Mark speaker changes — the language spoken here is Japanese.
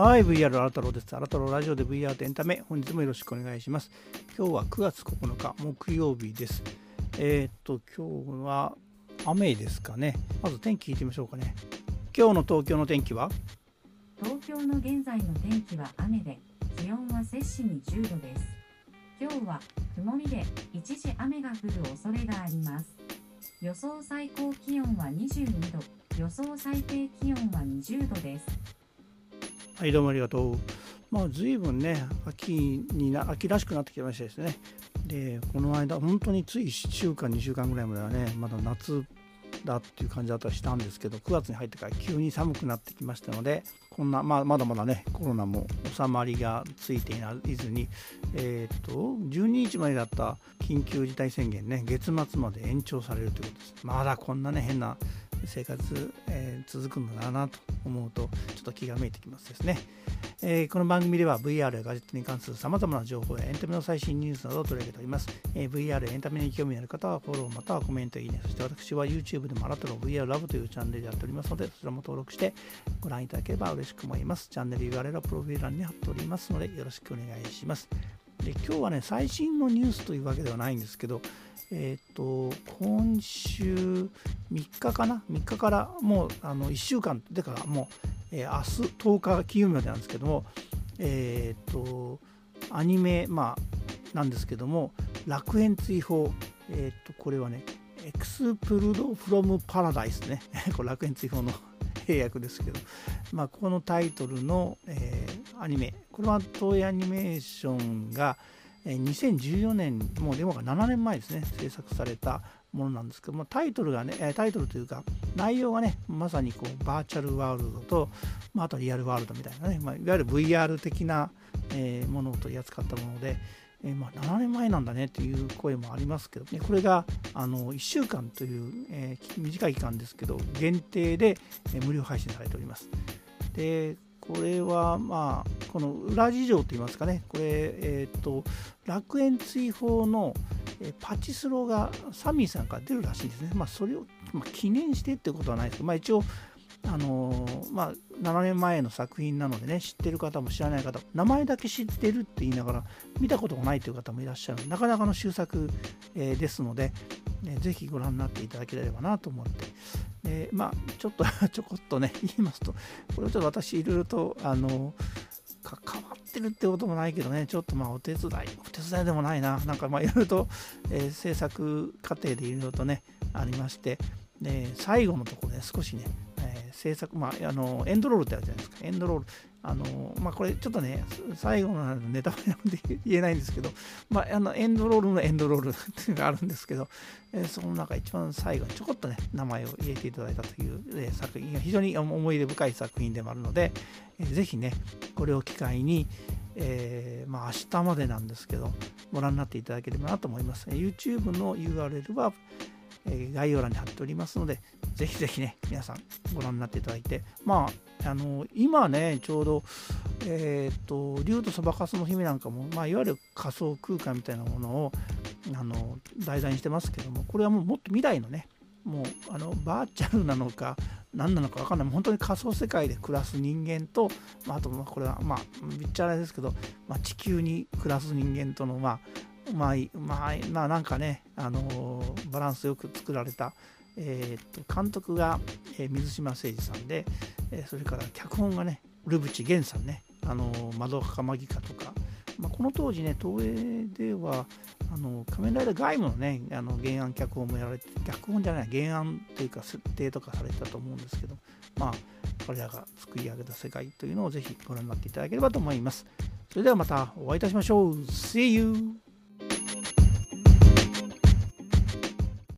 Speaker 1: はい、VR アラ太郎です。アラ太郎ラジオで VR とエンタメ、本日もよろしくお願いします。今日は9月9日木曜日です。えー、っと、今日は雨ですかね。まず天気聞いてみましょうかね。今日の東京の天気は？
Speaker 2: 東京の現在の天気は雨で、気温は摂氏に10度です。今日は曇りで一時雨が降る恐れがあります。予想最高気温は22度、予想最低気温は20度です。
Speaker 1: はい、どうもありがとう。まあ、随分ね、秋にな、秋らしくなってきましたですね。で、この間、本当につい1週間、2週間ぐらいまではね、まだ夏だっていう感じだったりしたんですけど、9月に入ってから急に寒くなってきましたので、こんな、まあ、まだまだね、コロナも収まりがついていずに、えっ、と、12日までだった緊急事態宣言ね、月末まで延長されるということです。まだこんなね、変な生活、えー、続くのだなと思うとちょっと気がめいてきますですね、えー、この番組では VR やガジェットに関するさまざまな情報やエンタメの最新ニュースなどを取り上げております、えー、VR エンタメに興味ある方はフォローまたはコメントいいねそして私は YouTube でもあなたの VR ラブというチャンネルでやっておりますのでそちらも登録してご覧いただければ嬉しく思います。チャンネル URL はプロフィール欄に貼っておりますのでよろしくお願いしますで今日はね最新のニュースというわけではないんですけどえっ、ー、と今週3日かな？3日からもうあの1週間だかもう、えー、明日10日金曜日までなんですけどもえっ、ー、とアニメまあなんですけども楽園追放えっ、とこれはねエクスプルド・フロム・パラダイスね。これ楽園追放の 契約ですけど、まあ、このタイトルの、えー、アニメ。これは東映アニメーションが2014年もうでも7年前ですね制作されたものなんですけどもタイトルがねタイトルというか内容がねまさにこうバーチャルワールドと、まあ、あとリアルワールドみたいなね、まあ、いわゆる VR 的な、えー、ものを取り扱ったもので、えー、まあ、7年前なんだねっていう声もありますけどねこれがあの1週間という、えー、短い期間ですけど限定で、え無料配信されております。でこれはまあこの裏事情といいますかね。これえっ、と楽園追放のパチスロがサミーさんから出るらしいんですね。まあ、それを、まあ、記念してってことはないですけど、まあ、一応、あのー、まあ、7年前の作品なのでね、知ってる方も知らない方、名前だけ知ってるって言いながら、見たことがないという方もいらっしゃる。なかなかの終作、えー、ですので、えー、ぜひご覧になっていただければなと思って、えまあ、ちょっと ちょこっとね、言いますと、これをちょっと私、いろいろと、あの関わってるってこともないけどね、ちょっとまあお手伝い、お手伝いでもないな、なんかまあいろいろと、えー、制作過程でいろいろとね、ありまして、で最後のところで少しね、ー、制作、まあ、あのエンドロールってあるじゃないですか、エンドロール。あのまあ、これちょっとね、最後のネタバレなんで言えないんですけど、まあ、あのエンドロールのエンドロールっていうのがあるんですけど、えー、その中一番最後にちょこっとね、名前を入れていただいたという、えー、作品が非常に思い出深い作品でもあるので、えー、ぜひね、これを機会に、えー、まあ、明日までなんですけど、ご覧になっていただければなと思います。YouTube の URL は、え概要欄に貼っておりますので、ぜひぜひね、皆さんご覧になっていただいて、まあ、あの今ね、ちょうど、えっ、ー、と、竜とそばかすの姫なんかも、まあ、いわゆる仮想空間みたいなものをあの題材にしてますけども、これはもうもっと未来のね、もうあのバーチャルなのか何なのか分かんない。本当に仮想世界で暮らす人間と、まあ、あとこれはまあめっちゃあれですけど、まあ、地球に暮らす人間とのまあまあ、まあ、まあ、なんかね、あの、バランスよく作られた、えー、と監督が、え、水島誠二さんで、え、それから脚本がね、ルブチゲンさんね、あのー、窓かマギカとか、まあ、この当時ね、東映では、あの仮面ライダー外務のね、あの原案脚本もやられて、脚本じゃない、原案というか設定とかされてたと思うんですけど、まあ、彼らが作り上げた世界というのをぜひご覧になっていただければと思います。それではまたお会いいたしましょう。See you!